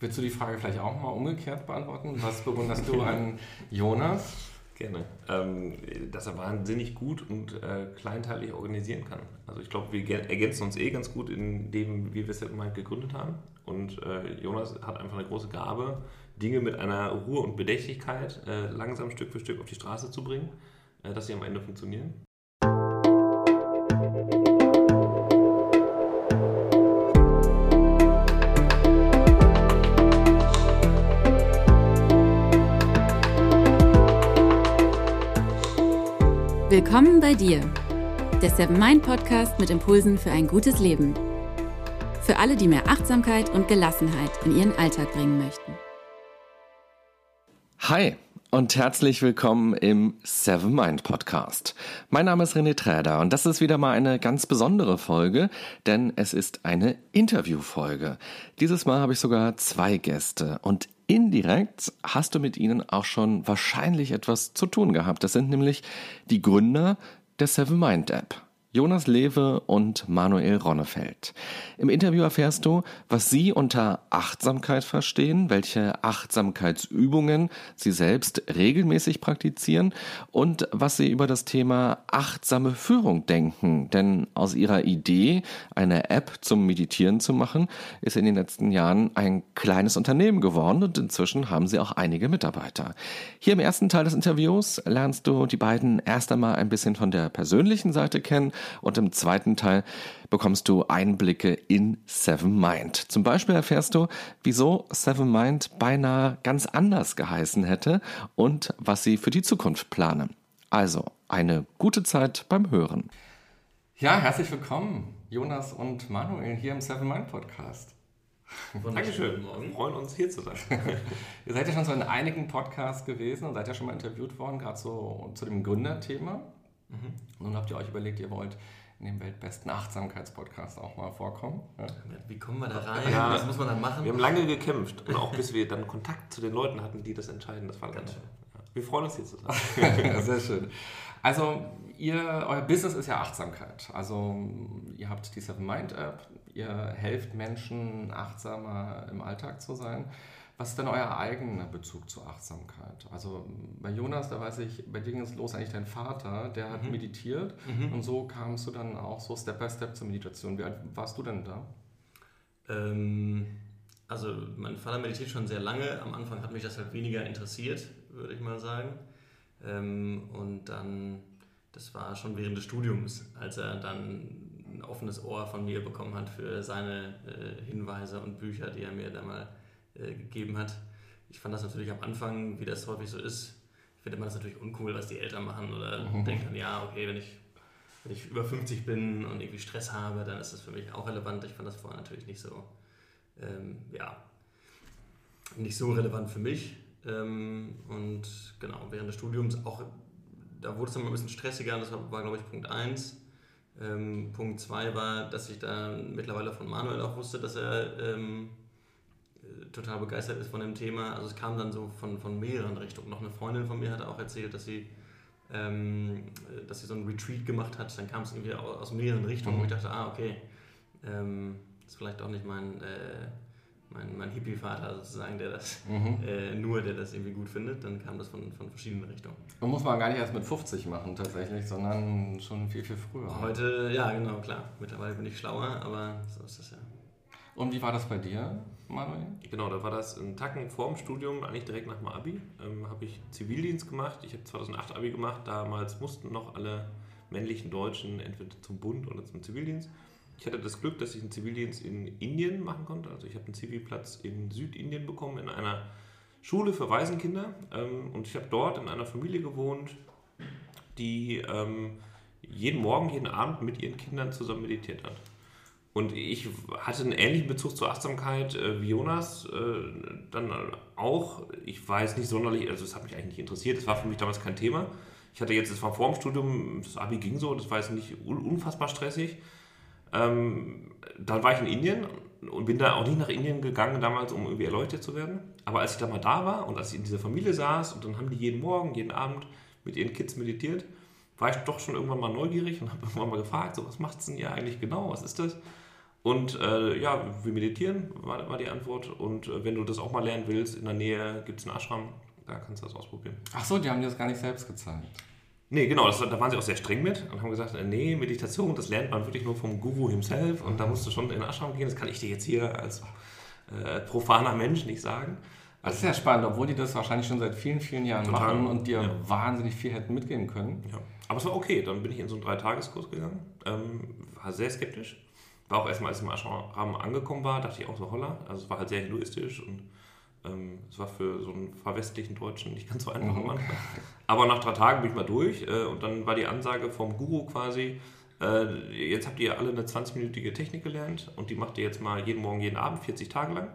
Willst du die Frage vielleicht auch mal umgekehrt beantworten? Was bewunderst du an Jonas? Gerne. Ähm, dass er wahnsinnig gut und äh, kleinteilig organisieren kann. Also ich glaube, wir ergänzen uns eh ganz gut in dem, wie wir es mal gegründet haben. Und äh, Jonas hat einfach eine große Gabe, Dinge mit einer Ruhe und Bedächtigkeit äh, langsam Stück für Stück auf die Straße zu bringen, äh, dass sie am Ende funktionieren. Willkommen bei dir, der Seven Mind Podcast mit Impulsen für ein gutes Leben. Für alle, die mehr Achtsamkeit und Gelassenheit in ihren Alltag bringen möchten. Hi und herzlich willkommen im Seven Mind Podcast. Mein Name ist René Träder und das ist wieder mal eine ganz besondere Folge, denn es ist eine Interviewfolge. Dieses Mal habe ich sogar zwei Gäste und Indirekt hast du mit ihnen auch schon wahrscheinlich etwas zu tun gehabt. Das sind nämlich die Gründer der Seven Mind App. Jonas Lewe und Manuel Ronnefeld. Im Interview erfährst du, was sie unter Achtsamkeit verstehen, welche Achtsamkeitsübungen sie selbst regelmäßig praktizieren und was sie über das Thema achtsame Führung denken. Denn aus ihrer Idee, eine App zum Meditieren zu machen, ist in den letzten Jahren ein kleines Unternehmen geworden und inzwischen haben sie auch einige Mitarbeiter. Hier im ersten Teil des Interviews lernst du die beiden erst einmal ein bisschen von der persönlichen Seite kennen und im zweiten Teil bekommst du Einblicke in Seven Mind. Zum Beispiel erfährst du, wieso Seven Mind beinahe ganz anders geheißen hätte und was sie für die Zukunft planen. Also eine gute Zeit beim Hören. Ja, herzlich willkommen, Jonas und Manuel hier im Seven Mind Podcast. Dankeschön. Wir freuen uns hier zu sein. Ihr seid ja schon so in einigen Podcasts gewesen und seid ja schon mal interviewt worden, gerade so zu dem Gründerthema. Mhm. Nun habt ihr euch überlegt, ihr wollt in dem weltbesten Achtsamkeitspodcast auch mal vorkommen. Ja. Wie kommen wir da rein? Ja, Was muss man dann machen? Wir haben lange gekämpft und auch bis wir dann Kontakt zu den Leuten hatten, die das entscheiden. Das war ganz schön. Wir freuen uns hier zu sein. Sehr schön. Also ihr, euer Business ist ja Achtsamkeit. Also ihr habt die Seven Mind App, ihr helft Menschen achtsamer im Alltag zu sein. Was ist denn euer eigener Bezug zur Achtsamkeit? Also bei Jonas, da weiß ich, bei dir ging es los eigentlich dein Vater, der hat mhm. meditiert mhm. und so kamst du dann auch so Step by Step zur Meditation. Wie alt warst du denn da? Ähm, also mein Vater meditiert schon sehr lange. Am Anfang hat mich das halt weniger interessiert, würde ich mal sagen. Ähm, und dann, das war schon während des Studiums, als er dann ein offenes Ohr von mir bekommen hat für seine äh, Hinweise und Bücher, die er mir da mal äh, gegeben hat. Ich fand das natürlich am Anfang, wie das häufig so ist, finde man das natürlich uncool, was die Eltern machen oder mhm. denkt dann, ja, okay, wenn ich, wenn ich über 50 bin und irgendwie Stress habe, dann ist das für mich auch relevant. Ich fand das vorher natürlich nicht so, ähm, ja, nicht so relevant für mich. Ähm, und genau, während des Studiums auch, da wurde es dann mal ein bisschen stressiger, das war, war glaube ich, Punkt 1. Ähm, Punkt 2 war, dass ich da mittlerweile von Manuel auch wusste, dass er ähm, total begeistert ist von dem Thema. Also es kam dann so von, von mehreren Richtungen. Noch eine Freundin von mir hat auch erzählt, dass sie, ähm, dass sie so ein Retreat gemacht hat. Dann kam es irgendwie aus, aus mehreren Richtungen, mhm. wo ich dachte, ah, okay, ähm, ist vielleicht auch nicht mein, äh, mein, mein Hippie-Vater sozusagen, der das mhm. äh, nur, der das irgendwie gut findet. Dann kam das von, von verschiedenen Richtungen. Und muss man gar nicht erst mit 50 machen tatsächlich, sondern schon viel, viel früher. Heute, ja, genau, klar. Mittlerweile bin ich schlauer, aber so ist das ja. Und wie war das bei dir, Manuel? Genau, da war das ein Tacken vorm Studium, eigentlich direkt nach dem Abi. Ähm, habe ich Zivildienst gemacht. Ich habe 2008 Abi gemacht. Damals mussten noch alle männlichen Deutschen entweder zum Bund oder zum Zivildienst. Ich hatte das Glück, dass ich einen Zivildienst in Indien machen konnte. Also ich habe einen Zivilplatz in Südindien bekommen, in einer Schule für Waisenkinder. Ähm, und ich habe dort in einer Familie gewohnt, die ähm, jeden Morgen, jeden Abend mit ihren Kindern zusammen meditiert hat. Und ich hatte einen ähnlichen Bezug zur Achtsamkeit äh, wie Jonas äh, dann auch. Ich jetzt nicht sonderlich, also es hat mich eigentlich nicht interessiert, es war für mich damals kein Thema. Ich hatte jetzt, es war vor dem Studium, das Abi ging so, das war jetzt nicht unfassbar stressig. Ähm, dann war ich in Indien und bin da auch nicht nach Indien gegangen damals, um irgendwie erleuchtet zu werden. Aber als ich da mal da war und als ich in dieser Familie saß und dann haben die jeden Morgen, jeden Abend mit ihren Kids meditiert, war ich doch schon irgendwann mal neugierig und habe irgendwann mal gefragt, so was macht es denn ihr eigentlich genau, was ist das? Und äh, ja, wir meditieren, war, war die Antwort. Und äh, wenn du das auch mal lernen willst, in der Nähe gibt es einen Ashram, da kannst du das ausprobieren. Ach so, die haben dir das gar nicht selbst gezeigt. Nee, genau, das, da waren sie auch sehr streng mit und haben gesagt, äh, nee, Meditation, das lernt man wirklich nur vom Guru himself und da musst du schon in den Ashram gehen. Das kann ich dir jetzt hier als äh, profaner Mensch nicht sagen. Das ist ja spannend, obwohl die das wahrscheinlich schon seit vielen, vielen Jahren Total, machen und dir ja. wahnsinnig viel hätten mitgeben können. Ja. Aber es war okay, dann bin ich in so einen Dreitageskurs gegangen, ähm, war sehr skeptisch. War auch erstmal, als ich im Ashram angekommen war, dachte ich auch so, holla, also es war halt sehr hinduistisch und ähm, es war für so einen verwestlichen Deutschen nicht ganz so einfach am Anfang. Aber nach drei Tagen bin ich mal durch äh, und dann war die Ansage vom Guru quasi, äh, jetzt habt ihr alle eine 20-minütige Technik gelernt und die macht ihr jetzt mal jeden Morgen, jeden Abend, 40 Tage lang.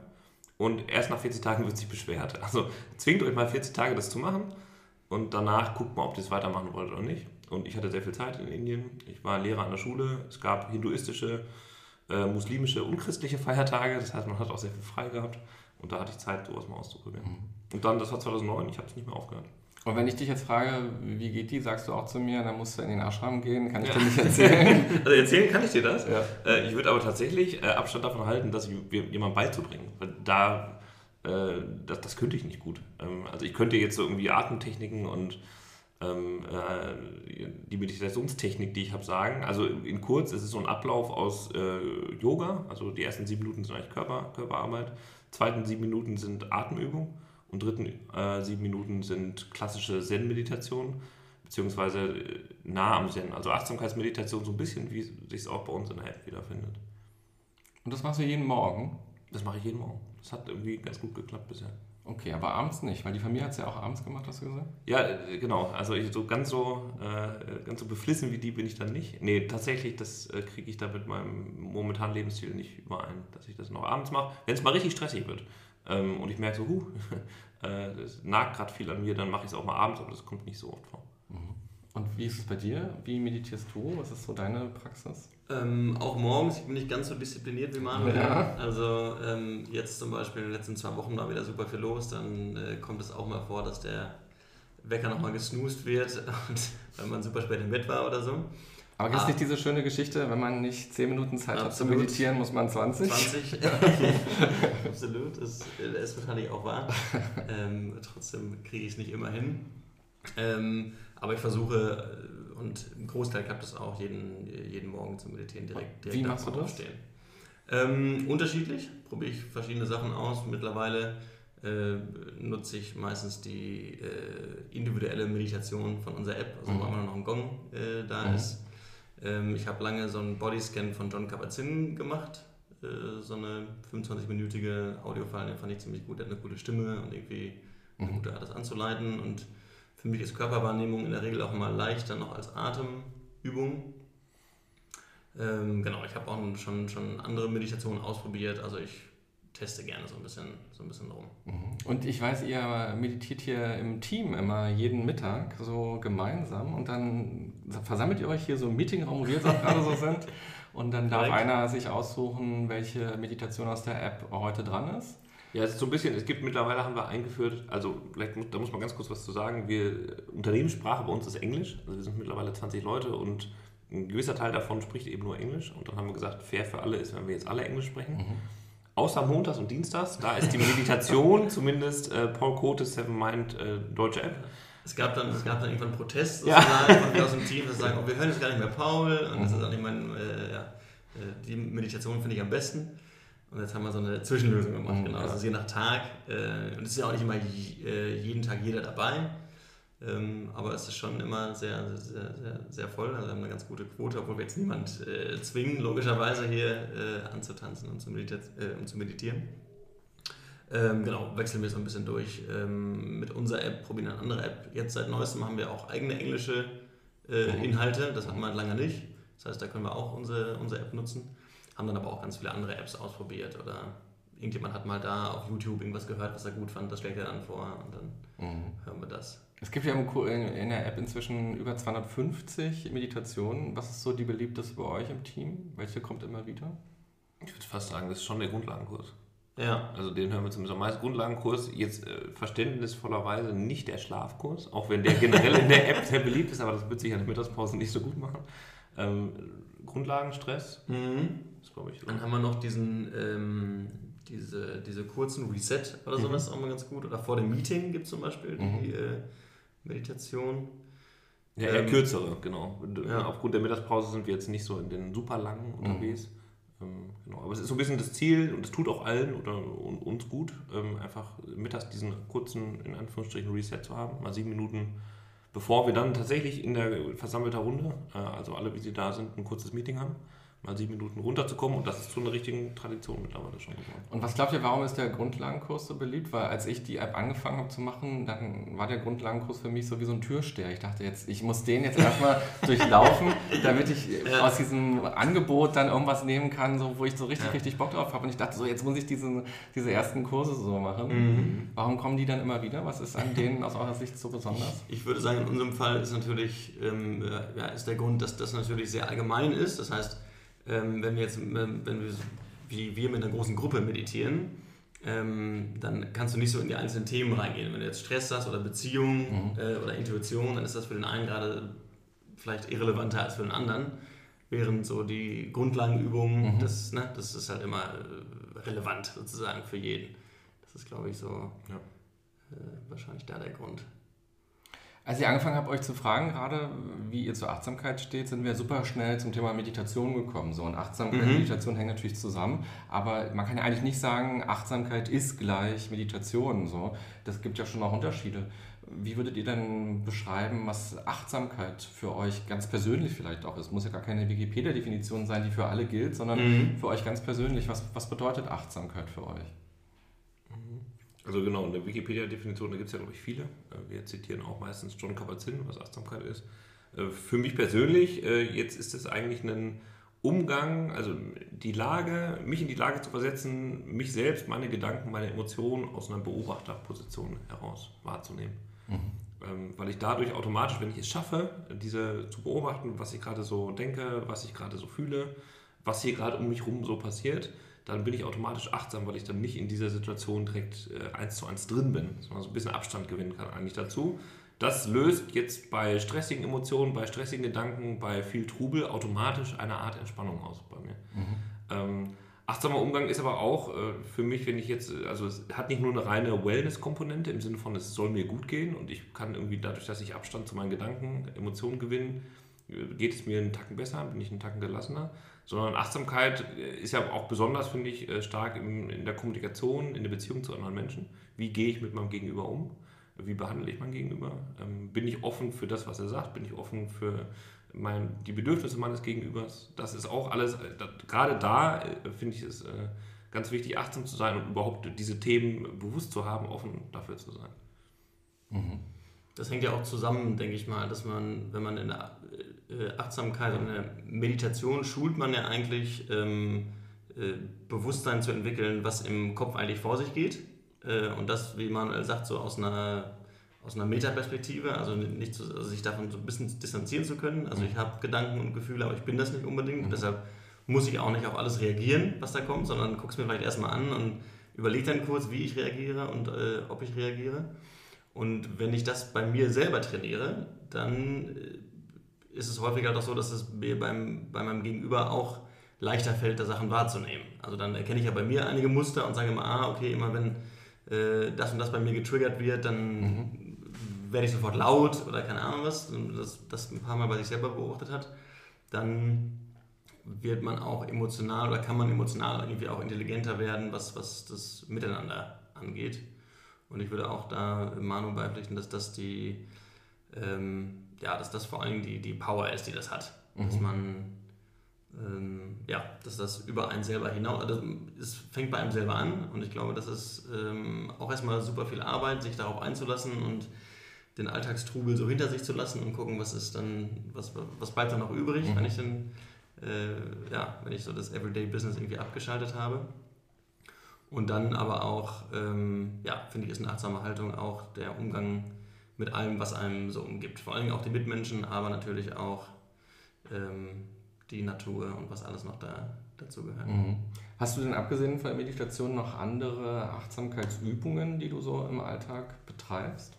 Und erst nach 40 Tagen wird sich beschwert. Also zwingt euch mal 40 Tage das zu machen und danach guckt mal, ob ihr es weitermachen wollt oder nicht. Und ich hatte sehr viel Zeit in Indien. Ich war Lehrer an der Schule. Es gab hinduistische, äh, muslimische und christliche Feiertage. Das heißt, man hat auch sehr viel frei gehabt. Und da hatte ich Zeit, sowas mal auszuprobieren. Und dann, das war 2009, ich habe es nicht mehr aufgehört. Und wenn ich dich jetzt frage, wie geht die, sagst du auch zu mir, dann musst du in den Ashram gehen, kann ich dir nicht erzählen. Also erzählen kann ich dir das. Ja. Äh, ich würde aber tatsächlich äh, Abstand davon halten, das jemandem beizubringen. Weil da, äh, das, das könnte ich nicht gut. Ähm, also ich könnte jetzt so irgendwie Atemtechniken und ähm, äh, die Meditationstechnik, die ich habe, sagen. Also in kurz, es ist so ein Ablauf aus äh, Yoga. Also die ersten sieben Minuten sind eigentlich Körper, Körperarbeit. Zweiten sieben Minuten sind Atemübung. Und dritten äh, sieben Minuten sind klassische Zen-Meditation, beziehungsweise äh, nah am Zen. Also Achtsamkeitsmeditation, so ein bisschen, wie sich es auch bei uns in der App wiederfindet. Und das machst du jeden Morgen? Das mache ich jeden Morgen. Das hat irgendwie ganz gut geklappt bisher. Okay, aber abends nicht, weil die Familie hat es ja auch abends gemacht, hast du gesagt? Ja, äh, genau. Also ich, so ganz so äh, ganz so beflissen wie die bin ich dann nicht. Nee, tatsächlich, das äh, kriege ich da mit meinem momentanen Lebensstil nicht überein, dass ich das noch abends mache. Wenn es mal richtig stressig wird ähm, und ich merke so, huh, äh, das nagt gerade viel an mir, dann mache ich es auch mal abends, aber das kommt nicht so oft vor. Und wie ist es bei dir? Wie meditierst du? Was ist so deine Praxis? Ähm, auch morgens, ich bin nicht ganz so diszipliniert wie Manuel. Ja. Also ähm, jetzt zum Beispiel in den letzten zwei Wochen war wieder super viel los, dann äh, kommt es auch mal vor, dass der Wecker nochmal gesnoost wird, und, weil man super spät im Bett war oder so. Aber gibt es Ah. nicht diese schöne Geschichte, wenn man nicht 10 Minuten Zeit hat zu Absolut. meditieren, muss man 20? 20. Absolut, das, das ist wahrscheinlich auch wahr. Ähm, trotzdem kriege ich es nicht immer hin. Ähm, aber ich versuche, äh, und im Großteil klappt es auch, jeden, jeden Morgen zu meditieren, direkt, direkt Wie machst du das? Aufstehen. Ähm, unterschiedlich, probiere ich verschiedene Sachen aus. Mittlerweile äh, nutze ich meistens die äh, individuelle Meditation von unserer App, also wo Mhm. immer noch ein Gong äh, da Mhm. ist. Ähm, ich habe lange so einen Bodyscan von John Kabat-Zinn gemacht, äh, so eine 25-minütige Audiofile, den fand ich ziemlich gut, der hat eine gute Stimme und irgendwie eine Mhm. gute Art, das anzuleiten. Und für mich ist Körperwahrnehmung in der Regel auch immer leichter noch als Atemübung. Ähm, genau, ich habe auch schon, schon andere Meditationen ausprobiert, also ich teste gerne so ein bisschen, so ein bisschen rum. Mhm. Und ich weiß, ihr meditiert hier im Team immer jeden Mittag so gemeinsam und dann versammelt ihr euch hier so im Meetingraum, wo wir jetzt auch gerade so sind. Und dann darf Korrekt. einer sich aussuchen, welche Meditation aus der App heute dran ist. Ja, es ist so ein bisschen, es gibt mittlerweile haben wir eingeführt, also vielleicht muss, da muss man ganz kurz was zu sagen. Wir, Unternehmenssprache bei uns ist Englisch, also wir sind mittlerweile 20 Leute und ein gewisser Teil davon spricht eben nur Englisch. Und dann haben wir gesagt, fair für alle ist, wenn wir jetzt alle Englisch sprechen. Außer montags und dienstags, da ist die Meditation, zumindest äh, Paul Cotes Seven Mind äh, deutsche App. Es gab dann, es gab dann irgendwann Protest Ja. sozusagen von mir aus dem Team, das sagen, oh, wir hören jetzt gar nicht mehr Paul und das ist auch nicht mein, äh, ja, äh, die Meditation finde ich am besten. Und jetzt haben wir so eine Zwischenlösung gemacht, Mhm, genau. ja. Ist je nach Tag. Äh, und es ist ja auch nicht immer äh, jeden Tag jeder dabei. Ähm, aber es ist schon immer sehr, sehr, sehr, sehr voll. Also wir haben eine ganz gute Quote, obwohl wir jetzt niemand äh, zwingen, logischerweise hier äh, anzutanzen und zu, medita äh, und zu meditieren. Ähm, genau, wechseln wir so ein bisschen durch. Ähm, mit unserer App probieren eine andere App. Jetzt seit neuestem haben wir auch eigene englische äh, Mhm. Inhalte. Das hatten wir lange nicht. Das heißt, da können wir auch unsere, unsere App nutzen. Haben dann aber auch ganz viele andere Apps ausprobiert. Oder irgendjemand hat mal da auf YouTube irgendwas gehört, was er gut fand. Das schlägt er dann vor und dann Mhm. hören wir das. Es gibt ja im Ku- in in der App inzwischen über 250 Meditationen. Was ist so die beliebteste bei euch im Team? Welche kommt immer wieder? Ich würde fast sagen, das ist schon der Grundlagenkurs. Ja, Also den hören wir zumindest am meisten. Grundlagenkurs, jetzt äh, verständnisvollerweise nicht der Schlafkurs, auch wenn der generell in der App sehr beliebt ist, aber das wird sich an der Mittagspause nicht so gut machen. Ähm, Grundlagenstress. Mhm. Das glaube ich. Dann haben wir noch diesen, ähm, diese, diese kurzen Reset oder sowas mhm. auch mal ganz gut. Oder vor dem Meeting gibt es zum Beispiel mhm. die äh, Meditation. Ja, eher ähm, kürzere, genau. Ja. Aufgrund der Mittagspause sind wir jetzt nicht so in den super langen unterwegs. Mhm. Ähm, genau. Aber es ist so ein bisschen das Ziel und es tut auch allen oder uns gut, ähm, einfach mittags diesen kurzen, in Anführungsstrichen, Reset zu haben. Mal sieben Minuten, bevor wir dann tatsächlich in der versammelten Runde, äh, also alle, wie sie da sind, ein kurzes Meeting haben mal sieben Minuten runterzukommen und das ist zu einer richtigen Tradition mittlerweile schon geworden. Und was glaubt ihr, warum ist der Grundlagenkurs so beliebt? Weil als ich die App angefangen habe zu machen, dann war der Grundlagenkurs für mich so wie so ein Türsteher. Ich dachte jetzt, ich muss den jetzt erstmal durchlaufen, damit ich ja. aus diesem Angebot dann irgendwas nehmen kann, so, wo ich so richtig, ja. richtig Bock drauf habe. Und ich dachte so, jetzt muss ich diesen, diese ersten Kurse so machen. Mhm. Warum kommen die dann immer wieder? Was ist an denen aus eurer Sicht so besonders? Ich, würde sagen, in unserem Fall ist natürlich ähm, ja, ist der Grund, dass das natürlich sehr allgemein ist. Das heißt, ähm, wenn wir jetzt, ähm, wenn wir, wie wir mit einer großen Gruppe meditieren, ähm, dann kannst du nicht so in die einzelnen Themen reingehen. Wenn du jetzt Stress hast oder Beziehung mhm. äh, oder Intuition, dann ist das für den einen gerade vielleicht irrelevanter als für den anderen. Während so die Grundlagenübungen, mhm. das, ne, das ist halt immer äh, relevant sozusagen für jeden. Das ist, glaube ich, so ja. äh, wahrscheinlich da der Grund. Als ich angefangen habe, euch zu fragen, gerade wie ihr zur Achtsamkeit steht, sind wir super schnell zum Thema Meditation gekommen. So, und Achtsamkeit und mhm. Meditation hängen natürlich zusammen, aber man kann ja eigentlich nicht sagen, Achtsamkeit ist gleich Meditation. So. Das gibt ja schon noch Unterschiede. Wie würdet ihr denn beschreiben, was Achtsamkeit für euch ganz persönlich vielleicht auch ist? Muss ja gar keine Wikipedia-Definition sein, die für alle gilt, sondern mhm. für euch ganz persönlich. Was, was bedeutet Achtsamkeit für euch? Also genau, in der Wikipedia-Definition, da gibt es ja, glaube ich, viele. Äh, wir zitieren auch meistens John Kabat-Zinn, was Achtsamkeit ist. Äh, für mich persönlich, äh, jetzt ist es eigentlich ein Umgang, also die Lage, mich in die Lage zu versetzen, mich selbst, meine Gedanken, meine Emotionen aus einer Beobachterposition heraus wahrzunehmen. Mhm. Ähm, weil ich dadurch automatisch, wenn ich es schaffe, diese zu beobachten, was ich gerade so denke, was ich gerade so fühle, was hier gerade um mich herum so passiert, dann bin ich automatisch achtsam, weil ich dann nicht in dieser Situation direkt äh, eins zu eins drin bin, sondern so ein bisschen Abstand gewinnen kann eigentlich dazu. Das löst jetzt bei stressigen Emotionen, bei stressigen Gedanken, bei viel Trubel automatisch eine Art Entspannung aus bei mir. Mhm. Ähm, achtsamer Umgang ist aber auch äh, für mich, wenn ich jetzt, also es hat nicht nur eine reine Wellness-Komponente im Sinne von, es soll mir gut gehen und ich kann irgendwie dadurch, dass ich Abstand zu meinen Gedanken, Emotionen gewinne, äh, geht es mir einen Tacken besser, bin ich einen Tacken gelassener, sondern Achtsamkeit äh, ist ja auch besonders, finde ich, äh, stark in, der Kommunikation, in der Beziehung zu anderen Menschen. Wie gehe ich mit meinem Gegenüber um? Wie behandle ich mein Gegenüber? Ähm, bin ich offen für das, was er sagt? Bin ich offen für mein, die Bedürfnisse meines Gegenübers? Das ist auch alles, gerade da finde ich es ganz wichtig, achtsam zu sein und überhaupt diese Themen bewusst zu haben, offen dafür zu sein. Mhm. Das hängt ja auch zusammen, denke ich mal, dass man, wenn man in der äh, Achtsamkeit und der Meditation schult man ja eigentlich ähm, äh, Bewusstsein zu entwickeln, was im Kopf eigentlich vor sich geht. Äh, und das, wie man sagt, so aus einer, aus einer Metaperspektive, also nicht zu, also sich davon so ein bisschen distanzieren zu können. Also ich habe Gedanken und Gefühle, aber ich bin das nicht unbedingt. Mhm. Deshalb muss ich auch nicht auf alles reagieren, was da kommt, sondern gucke es mir vielleicht erstmal an und überlege dann kurz, wie ich reagiere und äh, ob ich reagiere. Und wenn ich das bei mir selber trainiere, dann äh, ist es häufiger doch so, dass es mir beim, bei meinem Gegenüber auch leichter fällt, da Sachen wahrzunehmen. Also dann erkenne ich ja bei mir einige Muster und sage immer, ah, okay, immer wenn äh, das und das bei mir getriggert wird, dann mhm. werde ich sofort laut oder keine Ahnung was, das, das ein paar Mal bei sich selber beobachtet hat, dann wird man auch emotional oder kann man emotional irgendwie auch intelligenter werden, was, was das Miteinander angeht. Und ich würde auch da Manu beipflichten, dass das die, ähm, ja, dass das vor allem die, die Power ist, die das hat. Mhm. Dass man, ähm, ja, dass das über einen selber hinaus, also es fängt bei einem selber an und ich glaube, das ist ähm, auch erstmal super viel Arbeit, sich darauf einzulassen und den Alltagstrubel so hinter sich zu lassen und gucken, was ist dann, was, was bleibt dann noch übrig, mhm. wenn ich dann, äh, ja, wenn ich so das Everyday Business irgendwie abgeschaltet habe. Und dann aber auch, ähm, ja, finde ich, ist eine achtsame Haltung auch der Umgang mit allem, was einem so umgibt. Vor allem auch die Mitmenschen, aber natürlich auch ähm, die Natur und was alles noch da, dazu gehört. Mhm. Hast du denn abgesehen von der Meditation noch andere Achtsamkeitsübungen, die du so im Alltag betreibst?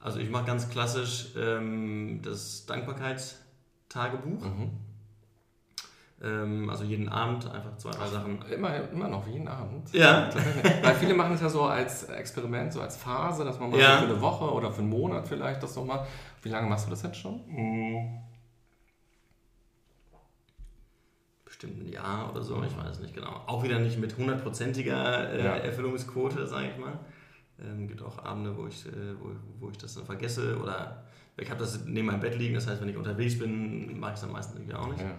Also ich mache ganz klassisch ähm, das Dankbarkeitstagebuch Tagebuch. Mhm. Ähm, also jeden Abend einfach zwei, drei Sachen. Immer, immer noch, jeden Abend. Ja. Weil viele machen es ja so als Experiment, so als Phase, dass man mal ja. so für eine Woche oder für einen Monat vielleicht das nochmal. Wie lange machst du das jetzt schon? Mhm. Bestimmt ein Jahr oder so, ich weiß nicht genau. Auch wieder nicht mit hundertprozentiger äh, ja. Erfüllungsquote, sage ich mal. Ähm, gibt auch Abende, wo ich, äh, wo, wo ich das dann vergesse oder ich habe das neben meinem Bett liegen, das heißt, wenn ich unterwegs bin, mache ich es dann meistens irgendwie auch nicht. Ja.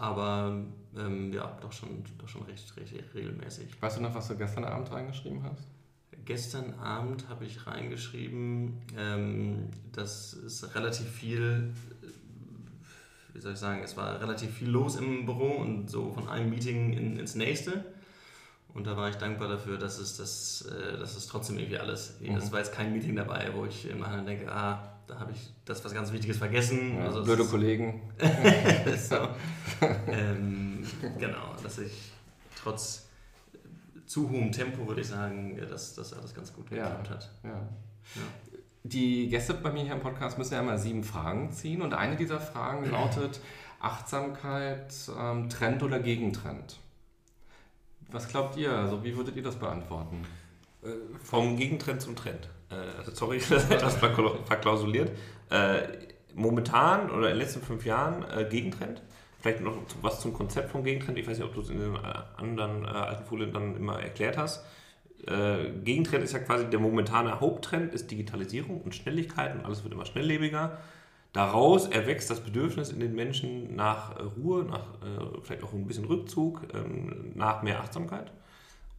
Aber ähm, ja, doch schon, doch schon recht, recht regelmäßig. Weißt du noch, was du gestern Abend reingeschrieben hast? Gestern Abend habe ich reingeschrieben, ähm, dass es relativ viel, wie soll ich sagen, es war relativ viel los im Büro und so von einem Meeting in, ins nächste. Und da war ich dankbar dafür, dass es, das, äh, dass es trotzdem irgendwie alles, mhm. es war jetzt kein Meeting dabei, wo ich im denke, ah, da habe ich das was ganz Wichtiges vergessen. Ja, also blöde Kollegen. so. ähm, genau, dass ich trotz zu hohem Tempo, würde ich sagen, dass das alles ganz gut geklappt ja, hat. Ja. ja. Die Gäste bei mir hier im Podcast müssen ja immer sieben Fragen ziehen und eine dieser Fragen lautet Achtsamkeit, ähm, Trend oder Gegentrend? Was glaubt ihr? Also wie würdet ihr das beantworten? Äh, vom Gegentrend zum Trend. Äh, also sorry, das verklausuliert. Äh, momentan oder in den letzten fünf Jahren äh, Gegentrend. Vielleicht noch was zum Konzept vom Gegentrend. Ich weiß nicht, ob du es in den anderen alten Folien dann immer erklärt hast. Gegentrend ist ja quasi der momentane Haupttrend, ist Digitalisierung und Schnelligkeit und alles wird immer schnelllebiger. Daraus erwächst das Bedürfnis in den Menschen nach Ruhe, nach vielleicht auch ein bisschen Rückzug, ähm, nach mehr Achtsamkeit.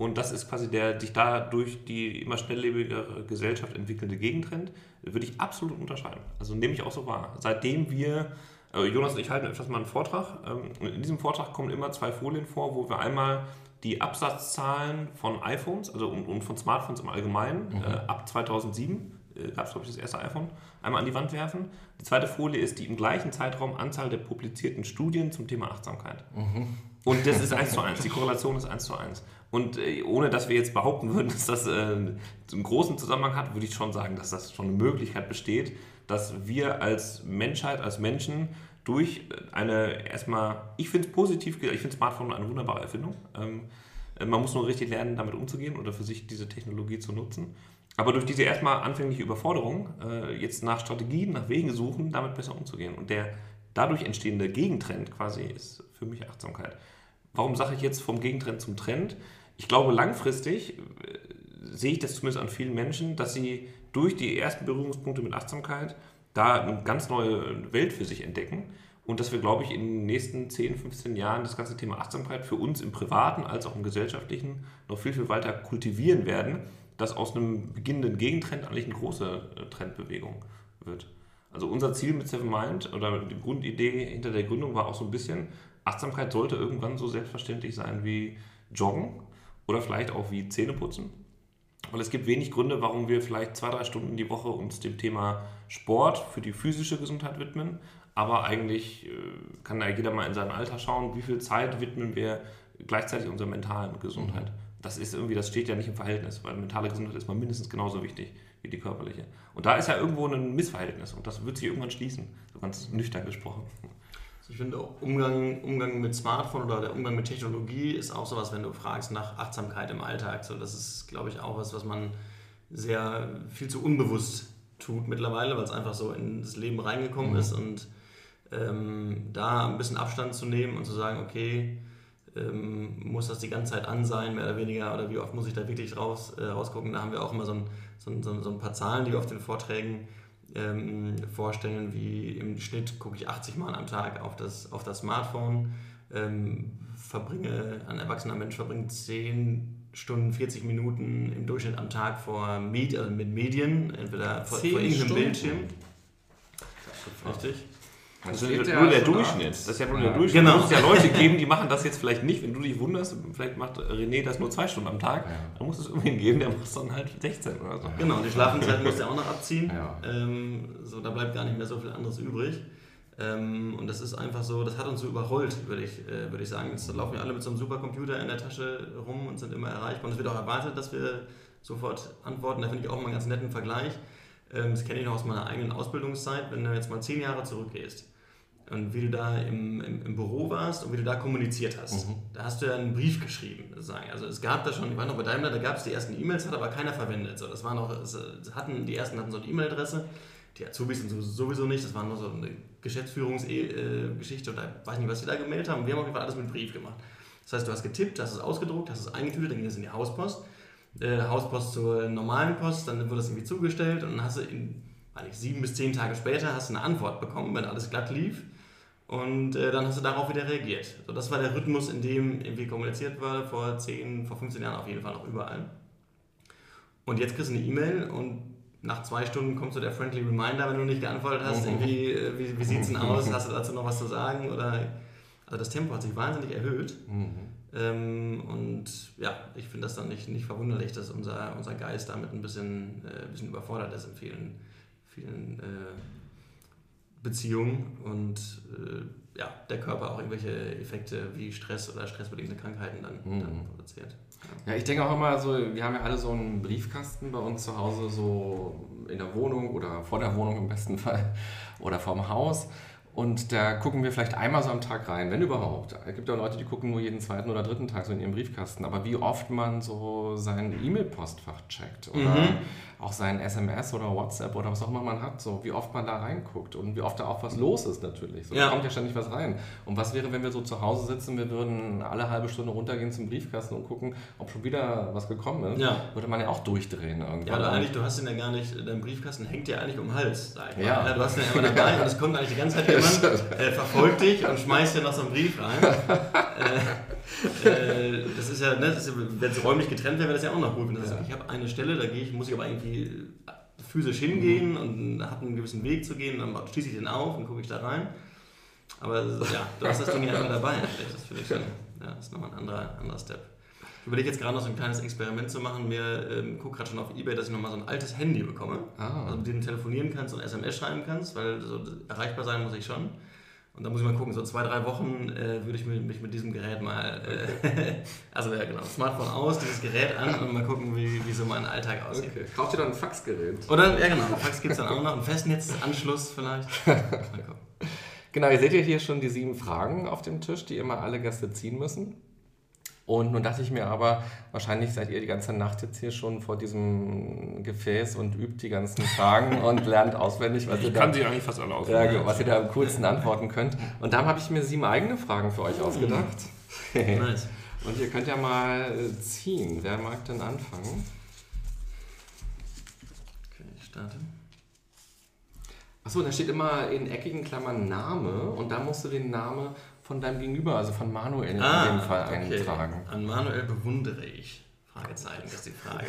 Und das ist quasi der sich da durch die immer schnelllebigere Gesellschaft entwickelnde Gegentrend, würde ich absolut unterschreiben. Also nehme ich auch so wahr. Seitdem wir, äh, Jonas und ich halten öfters mal einen Vortrag, ähm, in diesem Vortrag kommen immer zwei Folien vor, wo wir einmal die Absatzzahlen von iPhones also und, und von Smartphones im Allgemeinen mhm. äh, ab 2007 äh, gab es, glaube ich, das erste iPhone, einmal an die Wand werfen. Die zweite Folie ist die im gleichen Zeitraum Anzahl der publizierten Studien zum Thema Achtsamkeit. Mhm. Und das ist eins zu eins. Die Korrelation ist eins zu eins. Und äh, ohne dass wir jetzt behaupten würden, dass das äh, einen großen Zusammenhang hat, würde ich schon sagen, dass das schon eine Möglichkeit besteht, dass wir als Menschheit, als Menschen durch eine erstmal, ich finde es positiv, ich finde Smartphone eine wunderbare Erfindung. Ähm, äh, man muss nur richtig lernen, damit umzugehen oder für sich diese Technologie zu nutzen. Aber durch diese erstmal anfängliche Überforderung, äh, jetzt nach Strategien, nach Wegen suchen, damit besser umzugehen. Und der dadurch entstehende Gegentrend quasi ist für mich Achtsamkeit. Warum sage ich jetzt vom Gegentrend zum Trend? Ich glaube, langfristig äh, sehe ich das zumindest an vielen Menschen, dass sie durch die ersten Berührungspunkte mit Achtsamkeit da eine ganz neue Welt für sich entdecken und dass wir, glaube ich, in den nächsten 10, 15 Jahren das ganze Thema Achtsamkeit für uns im privaten als auch im gesellschaftlichen noch viel, viel weiter kultivieren werden, dass aus einem beginnenden Gegentrend eigentlich eine große äh, Trendbewegung wird. Also unser Ziel mit Seven Mind oder die Grundidee hinter der Gründung war auch so ein bisschen, Achtsamkeit sollte irgendwann so selbstverständlich sein wie Joggen oder vielleicht auch wie Zähneputzen. Weil es gibt wenig Gründe, warum wir vielleicht zwei, drei Stunden die Woche uns dem Thema Sport für die physische Gesundheit widmen. Aber eigentlich äh, kann da jeder mal in seinem Alter schauen, wie viel Zeit widmen wir gleichzeitig unserer mentalen Gesundheit. Das ist irgendwie, das steht ja nicht im Verhältnis, weil mentale Gesundheit ist mal mindestens genauso wichtig wie die körperliche. Und da ist ja irgendwo ein Missverhältnis und das wird sich irgendwann schließen, so ganz nüchtern gesprochen. Also ich finde auch Umgang, Umgang mit Smartphone oder der Umgang mit Technologie ist auch sowas, wenn du fragst nach Achtsamkeit im Alltag. So, das ist, glaube ich, auch was, was man sehr viel zu unbewusst tut mittlerweile, weil es einfach so ins Leben reingekommen mhm. ist und ähm, da ein bisschen Abstand zu nehmen und zu sagen, okay, ähm, muss das die ganze Zeit an sein, mehr oder weniger, oder wie oft muss ich da wirklich raus, äh, rausgucken. Da haben wir auch immer so ein, so, ein, so ein paar Zahlen, die wir auf den Vorträgen ähm, vorstellen, wie im Schnitt gucke ich 80 Mal am Tag auf das, auf das Smartphone, ähm, verbringe, ein erwachsener Mensch verbringt 10 Stunden, 40 Minuten im Durchschnitt am Tag vor Med also mit Medien, entweder vor, vor irgendeinem Bildschirm. Richtig. Das, ist ja nur der Durchschnitt. Das ist ja nur der Durchschnitt. Genau. Es muss ja Leute geben, die machen das jetzt vielleicht nicht. Wenn du dich wunderst, vielleicht macht René das nur zwei Stunden am Tag. Ja. Dann muss es irgendwie geben, der macht es dann halt 16 oder so. Genau, die Schlafenszeit muss er auch noch abziehen. Ja. Ähm, so, da bleibt gar nicht mehr so viel anderes übrig. Ähm, und das ist einfach so, das hat uns so überrollt, würde ich, äh, würd ich sagen. Jetzt laufen wir alle mit so einem Supercomputer in der Tasche rum und sind immer erreichbar. Und es wird auch erwartet, dass wir sofort antworten. Da finde ich auch mal einen ganz netten Vergleich. Ähm, das kenne ich noch aus meiner eigenen Ausbildungszeit. Wenn du jetzt mal zehn Jahre zurückgehst, und wie du da im, im, im, Büro warst und wie du da kommuniziert hast. Mhm. Da hast du ja einen Brief geschrieben, sozusagen. Also es gab da schon, ich war noch bei Daimler, da gab es die ersten E-Mails, hat aber keiner verwendet. So, das war noch, hatten, die ersten hatten so eine E-Mail-Adresse, die Azubis sowieso nicht, das war nur so eine Geschäftsführungsgeschichte und da weiß nicht, was sie da gemeldet haben. Wir haben auf jeden Fall alles mit Brief gemacht. Das heißt, du hast getippt, hast es ausgedruckt, hast es eingetütet, dann ging es in die Hauspost. Äh, Hauspost zur normalen Post, dann wurde das irgendwie zugestellt und dann hast du in, weiß nicht, sieben bis zehn Tage später hast du eine Antwort bekommen, wenn alles glatt lief. Und äh, dann hast du darauf wieder reagiert. So, das war der Rhythmus, in dem irgendwie kommuniziert wurde, vor 10, vor 15 Jahren auf jeden Fall noch überall. Und jetzt kriegst du eine E-Mail und nach zwei Stunden kommt so der Friendly Reminder, wenn du nicht geantwortet hast, mhm. irgendwie, äh, wie, wie sieht es denn aus, hast du dazu noch was zu sagen? Oder, also das Tempo hat sich wahnsinnig erhöht. Mhm. Ähm, und ja, ich finde das dann nicht, nicht verwunderlich, dass unser, unser Geist damit ein bisschen, äh, ein bisschen überfordert ist in vielen, vielen äh, Beziehungen und äh, ja, der Körper auch irgendwelche Effekte wie Stress oder stressbedingte Krankheiten dann, mhm. dann produziert. Ja. ja. ich denke auch immer so, wir haben ja alle so einen Briefkasten bei uns zu Hause, so in der Wohnung oder vor der Wohnung im besten Fall oder vorm Haus. Und da gucken wir vielleicht einmal so am Tag rein, wenn überhaupt. Es gibt ja Leute, die gucken nur jeden zweiten oder dritten Tag so in ihrem Briefkasten. Aber wie oft man so sein E-Mail-Postfach checkt oder mhm. auch sein SMS oder WhatsApp oder was auch immer man hat, so wie oft man da reinguckt und wie oft da auch was los ist natürlich. So, ja. Da kommt ja ständig was rein. Und was wäre, wenn wir so zu Hause sitzen, wir würden alle halbe Stunde runtergehen zum Briefkasten und gucken, ob schon wieder was gekommen ist? Ja. Würde man ja auch durchdrehen irgendwann. Ja, aber eigentlich, du hast den ja gar nicht, dein Briefkasten hängt ja eigentlich um den Hals. Ja. ja. Du hast den ja immer dabei und es kommt eigentlich die ganze Zeit jemand, äh, verfolgt dich und schmeißt dir noch so einen Brief rein. äh, äh, das ist ja, ne, wenn es räumlich getrennt wäre, wäre das ja auch noch gut. Wenn das ja. ist, ich habe eine Stelle, da gehe ich, muss ich aber irgendwie physisch hingehen und habe einen gewissen Weg zu gehen, dann schließe ich den auf und gucke ich da rein. Aber ja, du hast das Ding ja immer dabei. Das schon, ja, das ist nochmal ein anderer, anderer Step. Ich überlege jetzt gerade noch so ein kleines Experiment zu machen. Mir ähm, gucke gerade schon auf Ebay, dass ich nochmal so ein altes Handy bekomme. Ah. Also mit dem du telefonieren kannst und SMS schreiben kannst, weil so erreichbar sein muss ich schon. Und da muss ich mal gucken, so zwei, drei Wochen äh, würde ich mich mit diesem Gerät mal, äh, also ja genau, Smartphone aus, dieses Gerät an und mal gucken, wie, wie so mein Alltag aussieht. Okay. Kauft ihr dann ein Faxgerät? Oder, ja genau, Fax gibt es dann auch noch, ein Festnetzanschluss vielleicht. genau, ihr seht ja hier schon die sieben Fragen auf dem Tisch, die immer alle Gäste ziehen müssen. Und nun dachte ich mir aber, wahrscheinlich seid ihr die ganze Nacht jetzt hier schon vor diesem Gefäß und übt die ganzen Fragen und lernt auswendig, was ich ihr, kann da, sie eigentlich fast alle auswendig. Ja, was ihr da am coolsten antworten könnt. Und darum habe ich mir sieben eigene Fragen für euch ausgedacht. nice. Und ihr könnt ja mal ziehen. Wer mag denn anfangen? Okay, ich starte. Achso, da steht immer in eckigen Klammern Name und da musst du den Namen von deinem Gegenüber, also von Manuel ah, in dem Fall okay. eintragen. An Manuel bewundere ich. Fragezeichen, das ist die Frage.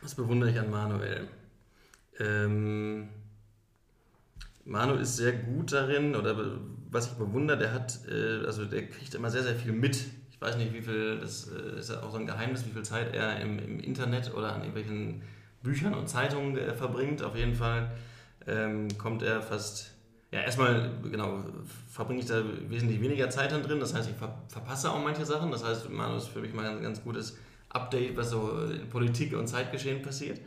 Was bewundere ich an Manuel? Ähm, Manuel ist sehr gut darin, oder was ich bewundere, der hat, äh, also der kriegt immer sehr, sehr viel mit. Ich weiß nicht, wie viel, das äh, ist ja auch so ein Geheimnis, wie viel Zeit er im, im Internet oder an irgendwelchen Büchern und Zeitungen äh, verbringt. Auf jeden Fall ähm, kommt er fast ja, erstmal, genau, verbringe ich da wesentlich weniger Zeit dann drin. Das heißt, ich ver verpasse auch manche Sachen. Das heißt, Manu ist für mich mal ein ganz gutes Update, was so in Politik und Zeitgeschehen passiert.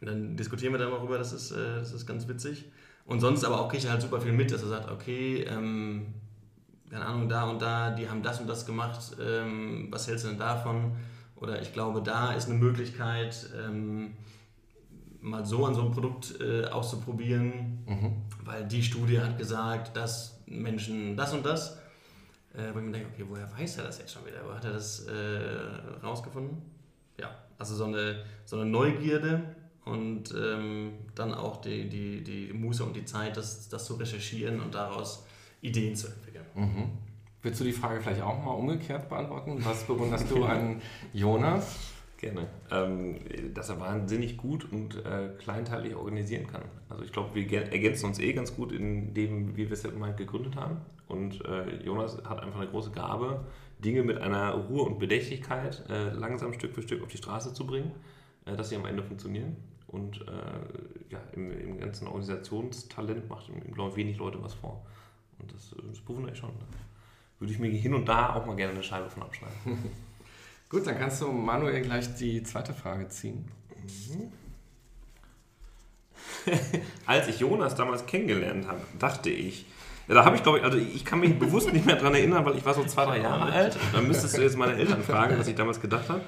Und dann diskutieren wir darüber, das ist, äh, das ist ganz witzig. Und sonst aber auch kriege ich halt super viel mit, dass er sagt, okay, ähm, keine Ahnung, da und da, die haben das und das gemacht, ähm, was hältst du denn davon? Oder ich glaube, da ist eine Möglichkeit, ähm, mal so an so einem Produkt äh, auszuprobieren, mhm. weil die Studie hat gesagt, dass Menschen das und das. Äh, wo ich mir denke, okay, woher weiß er das jetzt schon wieder? Wo hat er das äh, rausgefunden? Ja, also so eine, so eine Neugierde und ähm, dann auch die, die, die Muße und die Zeit, das, das zu recherchieren und daraus Ideen zu entwickeln. Mhm. Willst du die Frage vielleicht auch mal umgekehrt beantworten? Was bewunderst du an Jonas? Gerne. Ähm, dass er wahnsinnig gut und äh, kleinteilig organisieren kann. Also ich glaube, wir ergänzen uns eh ganz gut in dem, wie wir es mal gegründet haben. Und äh, Jonas hat einfach eine große Gabe, Dinge mit einer Ruhe und Bedächtigkeit äh, langsam Stück für Stück auf die Straße zu bringen, äh, dass sie am Ende funktionieren. Und äh, ja, im, im, ganzen Organisationstalent macht ihm, glaube ich, wenig Leute was vor. Und das, das bewundere ich schon. Da würde ich mir hin und da auch mal gerne eine Scheibe von abschneiden. Gut, dann kannst du Manuel gleich die zweite Frage ziehen. Mhm. als ich Jonas damals kennengelernt habe, dachte ich, ja, da habe ich glaube ich, also ich kann mich bewusst nicht mehr daran erinnern, weil ich war so zwei, drei Jahre alt. Dann müsstest du jetzt meine Eltern fragen, was ich damals gedacht habe.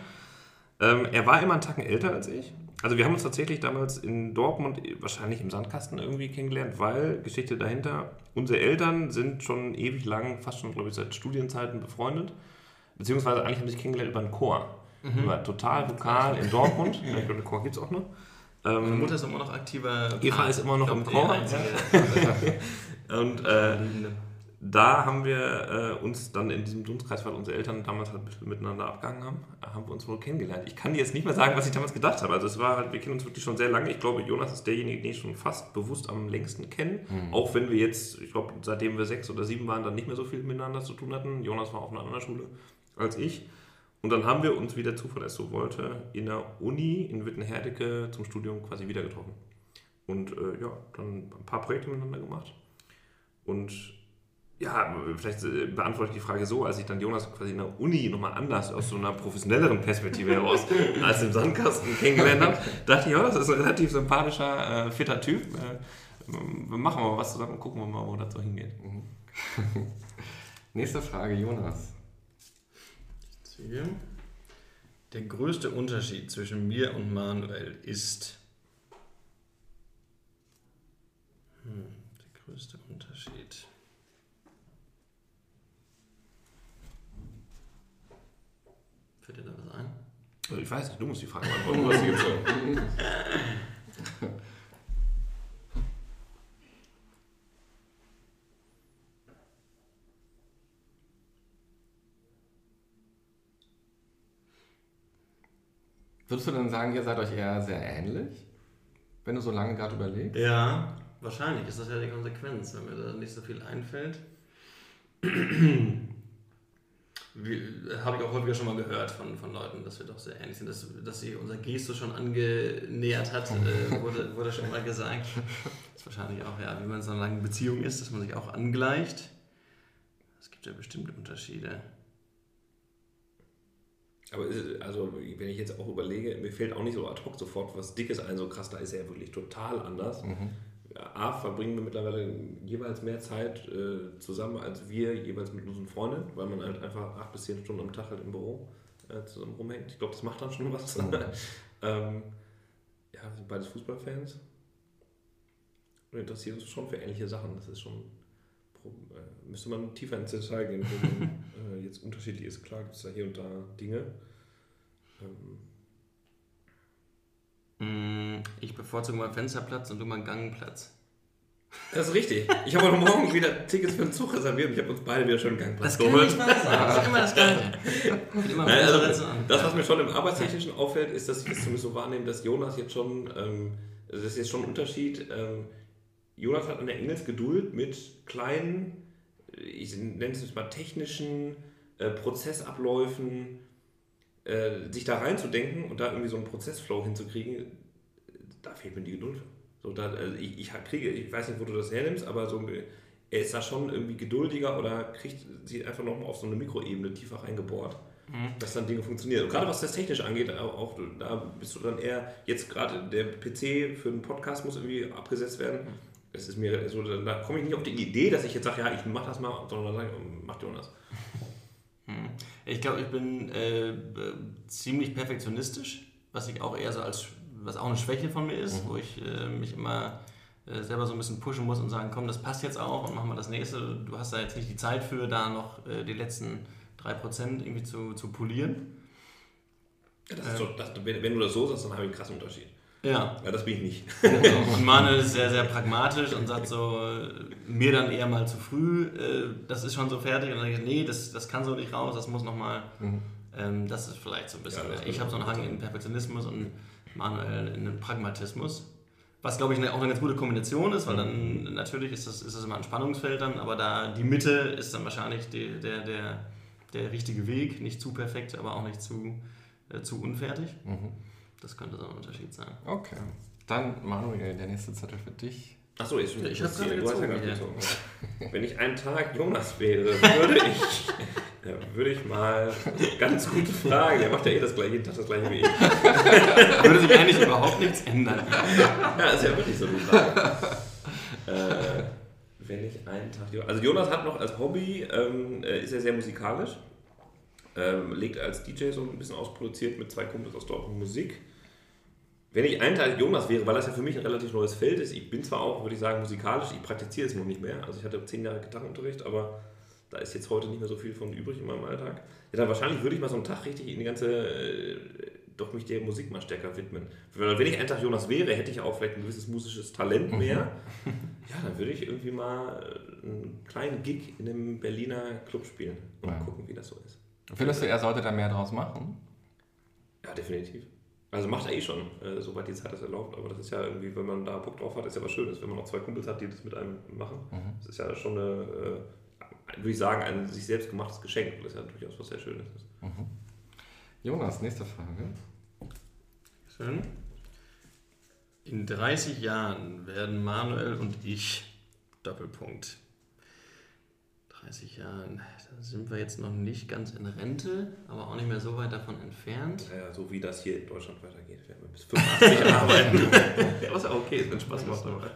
Ähm, er war immer einen Tacken älter als ich. Also wir haben uns tatsächlich damals in Dortmund wahrscheinlich im Sandkasten irgendwie kennengelernt, weil Geschichte dahinter, unsere Eltern sind schon ewig lang, fast schon glaube ich seit Studienzeiten befreundet. Beziehungsweise eigentlich haben sie sich kennengelernt über einen Chor. Mhm. Über total Vokal in Dortmund. ich glaube, den Chor gibt es auch noch. Ähm, Meine Mutter ist immer noch aktiver. Eva ist immer noch im Chor. Und äh, da haben wir äh, uns dann in diesem Dunstkreis, weil unsere Eltern damals halt miteinander abgehangen haben, haben wir uns wohl kennengelernt. Ich kann dir jetzt nicht mehr sagen, was ich damals gedacht habe. Also es war halt, wir kennen uns wirklich schon sehr lange. Ich glaube, Jonas ist derjenige, den ich schon fast bewusst am längsten kenne. Mhm. Auch wenn wir jetzt, ich glaube, seitdem wir sechs oder sieben waren, dann nicht mehr so viel miteinander zu tun hatten. Jonas war auf einer anderen Schule als ich. Und dann haben wir uns, wie der Zufall es so wollte, in der Uni in Wittenherdecke zum Studium quasi wieder getroffen. Und äh, ja, dann ein paar Projekte miteinander gemacht. Und ja, vielleicht äh, beantworte ich die Frage so, als ich dann Jonas quasi in der Uni nochmal anders aus so einer professionelleren Perspektive heraus als im Sandkasten kennengelernt habe, dachte ich, ja, das ist ein relativ sympathischer, äh, fitter Typ. Äh, machen wir mal was zusammen und gucken wir mal, wo das so hingeht. Mhm. Nächste Frage, Jonas. Der größte Unterschied zwischen mir und Manuel ist. Hm, der größte Unterschied. Fällt dir da was ein? Ich weiß nicht, du musst die Frage beantworten. Würdest du dann sagen, ihr seid euch eher sehr ähnlich? Wenn du so lange gerade überlegst? Ja, wahrscheinlich ist das ja die Konsequenz, wenn mir da nicht so viel einfällt. Habe ich auch häufiger schon mal gehört von, von Leuten, dass wir doch sehr ähnlich sind, dass, dass sie unser Gesto schon angenähert hat, äh, wurde, wurde schon mal gesagt. Das ist wahrscheinlich auch, ja, wie man in so einer langen Beziehung ist, dass man sich auch angleicht. Es gibt ja bestimmte Unterschiede. Aber also, wenn ich jetzt auch überlege, mir fällt auch nicht so ad hoc sofort was Dickes ein, so krass, da ist er ja wirklich total anders. Mhm. A, verbringen wir mittlerweile jeweils mehr Zeit äh, zusammen als wir jeweils mit unseren Freunden, weil man halt einfach acht bis zehn Stunden am Tag halt im Büro äh, zusammen rumhängt. Ich glaube, das macht dann schon was. Mhm. ähm, ja, wir sind beides Fußballfans. Wir interessieren uns schon für ähnliche Sachen. Das ist schon. Äh, müsste man tiefer ins Detail gehen, man äh, jetzt unterschiedlich ist. Klar gibt es da hier und da Dinge. Ähm, ich bevorzuge mal Fensterplatz und du mal Gangplatz. Das ist richtig. Ich habe heute Morgen wieder Tickets für den Zug reserviert und ich habe uns beide wieder schön Gangplatz das geholt. Das ist immer das Gleiche. Immer Nein, also, das, was mir schon im Arbeitstechnischen auffällt, ist, dass ich das zumindest so wahrnehme, dass Jonas jetzt schon, ähm, das ist jetzt schon ein Unterschied. Ähm, Jonas hat eine Engelsgeduld mit kleinen, ich nenne es jetzt mal technischen äh, Prozessabläufen, äh, sich da reinzudenken und da irgendwie so einen Prozessflow hinzukriegen, da fehlt mir die Geduld. So, da, also ich, ich kriege, ich weiß nicht, wo du das hernimmst, aber so, er ist da schon irgendwie geduldiger oder kriegt sie einfach nochmal auf so eine Mikroebene tiefer reingebohrt, mhm. dass dann Dinge funktionieren. Und gerade was das technisch angeht, auch, da bist du dann eher, jetzt gerade der PC für einen Podcast muss irgendwie abgesetzt werden. Es ist mir so, da komme ich nicht auf die Idee, dass ich jetzt sage, ja, ich mach das mal, sondern dann sage ich, mach Jonas. Hm. Ich glaube, ich bin äh, ziemlich perfektionistisch, was ich auch eher so als, was auch eine Schwäche von mir ist, mhm. wo ich äh, mich immer äh, selber so ein bisschen pushen muss und sagen, komm, das passt jetzt auch und machen wir das nächste. Du hast da jetzt nicht die Zeit für, da noch äh, die letzten 3% irgendwie zu, zu polieren. Das so, das, wenn, wenn, du das so sagst, dann habe ich einen krassen Unterschied. Ja. Ja, das bin ich nicht. und Manuel ist sehr, sehr pragmatisch und sagt so, mir dann eher mal zu früh, äh, das ist schon so fertig. Und dann denke ich, nee, das, das kann so nicht raus, das muss nochmal. Mhm. Ähm, das ist vielleicht so ein bisschen. Ja, ich habe so einen Hang in Perfektionismus und Manuel in den Pragmatismus. Was, glaube ich, auch eine ganz gute Kombination ist, weil dann mhm. natürlich ist das, ist das immer ein Spannungsfeld dann, aber da die Mitte ist dann wahrscheinlich die, der, der, der richtige Weg. Nicht zu perfekt, aber auch nicht zu, äh, zu unfertig. Mhm. Das könnte so ein Unterschied sein. Okay. Dann, Manuel, der nächste Zettel für dich. Achso, ich, ich habe gerade gezogen. Ja gezogen. Wenn ich einen Tag Jonas wäre, würde ich Ja, würde ich mal. Ganz gute Frage. Er macht ja eh das gleiche, jeden Tag das gleiche wie ich. würde sich eigentlich überhaupt nichts ändern. Ja, ist ja wirklich so die Frage. äh, wenn ich einen Tag. Also, Jonas hat noch als Hobby, ähm, äh, ist er sehr musikalisch. Ähm, legt als DJ so ein bisschen ausproduziert mit zwei Kumpels aus Dortmund Musik. Wenn ich einen Teil Jonas wäre, weil das ja für mich ein relativ neues Feld ist, ich bin zwar auch, würde ich sagen, musikalisch, ich praktiziere es noch nicht mehr. Also ich hatte zehn Jahre Gitarrenunterricht, aber da ist jetzt heute nicht mehr so viel von übrig in meinem Alltag. Ja, dann wahrscheinlich würde ich mal so einen Tag richtig in die ganze, äh, doch mich der Musik mal stärker widmen. Weil wenn ich einen Tag Jonas wäre, hätte ich auch vielleicht ein gewisses musisches Talent mhm. mehr. ja, dann würde ich irgendwie mal äh, einen kleinen Gig in einem Berliner Club spielen und ja. gucken, wie das so ist. Findest du, er sollte da mehr draus machen? Ja, definitiv. Also macht er eh schon, äh, sobald die Zeit das erlaubt. Aber das ist ja irgendwie, wenn man da Bock drauf hat, ist ja was Schönes, wenn man noch zwei Kumpels hat, die das mit einem machen. Mhm. Das ist ja schon eine, äh, würde ich sagen, ein sich selbst gemachtes Geschenk, weil das ja durchaus was sehr Schönes ist. Mhm. Jonas, nächste Frage. Schön. In 30 Jahren werden Manuel und ich Doppelpunkt 30 Jahren, da sind wir jetzt noch nicht ganz in Rente, aber auch nicht mehr so weit davon entfernt. Ja, so wie das hier in Deutschland weitergeht, werden wir bis 85 arbeiten. ja, was auch okay ist, wenn Spaß macht. Aber.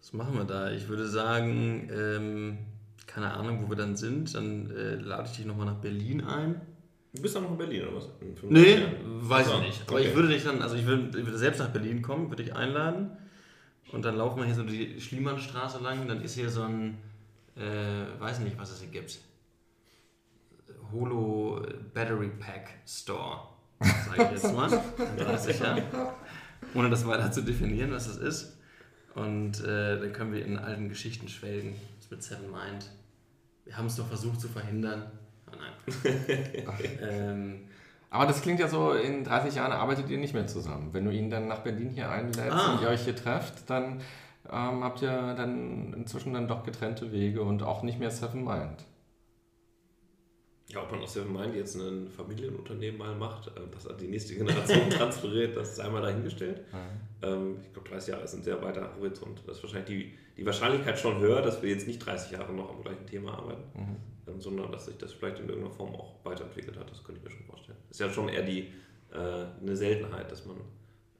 Was machen wir da? Ich würde sagen, ähm, keine Ahnung, wo wir dann sind, dann äh, lade ich dich nochmal nach Berlin ein. Du bist dann noch in Berlin oder was? Nee, weiß ich nicht. Aber okay. ich würde dich dann, also ich würde, ich würde selbst nach Berlin kommen, würde dich einladen und dann laufen wir hier so die Schliemannstraße lang dann ist hier so ein, äh, weiß nicht, was es hier gibt. Holo Battery Pack Store, sage ich jetzt mal. 30 Jahre. Ohne das weiter zu definieren, was das ist. Und äh, dann können wir in alten Geschichten schwelgen. Das mit Seven Mind. Wir haben es doch versucht zu verhindern. Oh nein. ähm, aber das klingt ja so, in 30 Jahren arbeitet ihr nicht mehr zusammen. Wenn du ihn dann nach Berlin hier einlädst ah. und ihr euch hier trefft, dann ähm, habt ihr dann inzwischen dann doch getrennte Wege und auch nicht mehr Seven Mind. Ja, ob man aus Seven Mind jetzt ein Familienunternehmen mal macht, äh, das an die nächste Generation transferiert, das ist einmal dahingestellt. Mhm. Ähm, ich glaube, 30 Jahre ist ein sehr weiter Horizont. Das ist wahrscheinlich die, die Wahrscheinlichkeit schon höher, dass wir jetzt nicht 30 Jahre noch am gleichen Thema arbeiten. Mhm sondern dass sich das vielleicht in irgendeiner Form auch weiterentwickelt hat. Das könnte ich mir schon vorstellen. Das ist ja schon eher die, äh, eine Seltenheit, dass man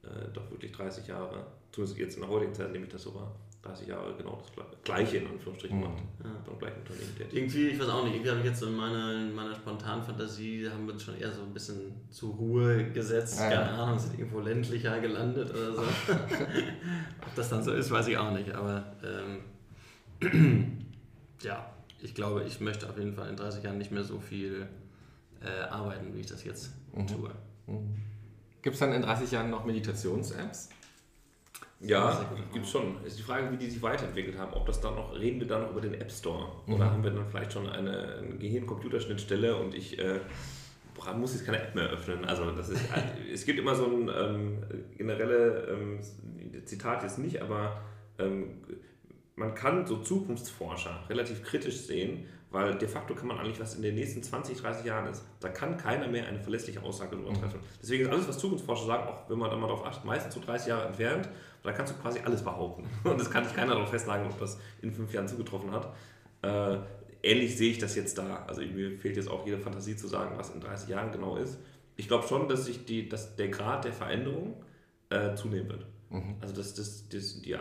äh, doch wirklich 30 Jahre, zumindest jetzt in der heutigen Zeit nehme ich das so wahr, 30 Jahre genau das Gleiche in Anführungsstrichen mhm. macht. Ja. Beim gleichen Unternehmen tätig. Irgendwie, ich weiß auch nicht, irgendwie habe ich jetzt in meiner, in meiner spontanen Fantasie, haben wir uns schon eher so ein bisschen zur Ruhe gesetzt. Ja. Keine Ahnung, sind irgendwo ländlicher gelandet oder so. Ob das dann so ist, weiß ich auch nicht, aber ähm, ja ich glaube, ich möchte auf jeden Fall in 30 Jahren nicht mehr so viel äh, arbeiten, wie ich das jetzt mhm. tue. Mhm. Gibt es dann in 30 Jahren noch Meditations-Apps? Ja, gibt es schon. Ist die Frage, wie die sich weiterentwickelt haben. Ob das dann noch, reden wir dann noch über den App Store? Mhm. Oder haben wir dann vielleicht schon eine, eine Gehirn-Computerschnittstelle und ich äh, muss jetzt keine App mehr öffnen? Also das ist, es gibt immer so ein ähm, generelle ähm, Zitat jetzt nicht, aber ähm, man kann so Zukunftsforscher relativ kritisch sehen, weil de facto kann man eigentlich, was in den nächsten 20, 30 Jahren ist, da kann keiner mehr eine verlässliche Aussage darüber mhm. treffen. Deswegen ist alles, was Zukunftsforscher sagen, auch wenn man da mal darauf achtet, meistens so 30 Jahre entfernt, da kannst du quasi alles behaupten. Und das kann nicht keiner darauf festlegen, ob das in fünf Jahren zugetroffen hat. Äh, ähnlich sehe ich das jetzt da. Also mir fehlt jetzt auch jede Fantasie zu sagen, was in 30 Jahren genau ist. Ich glaube schon, dass sich die, dass der Grad der Veränderung äh, zunehmen wird. Mhm. Also das, das, das, die,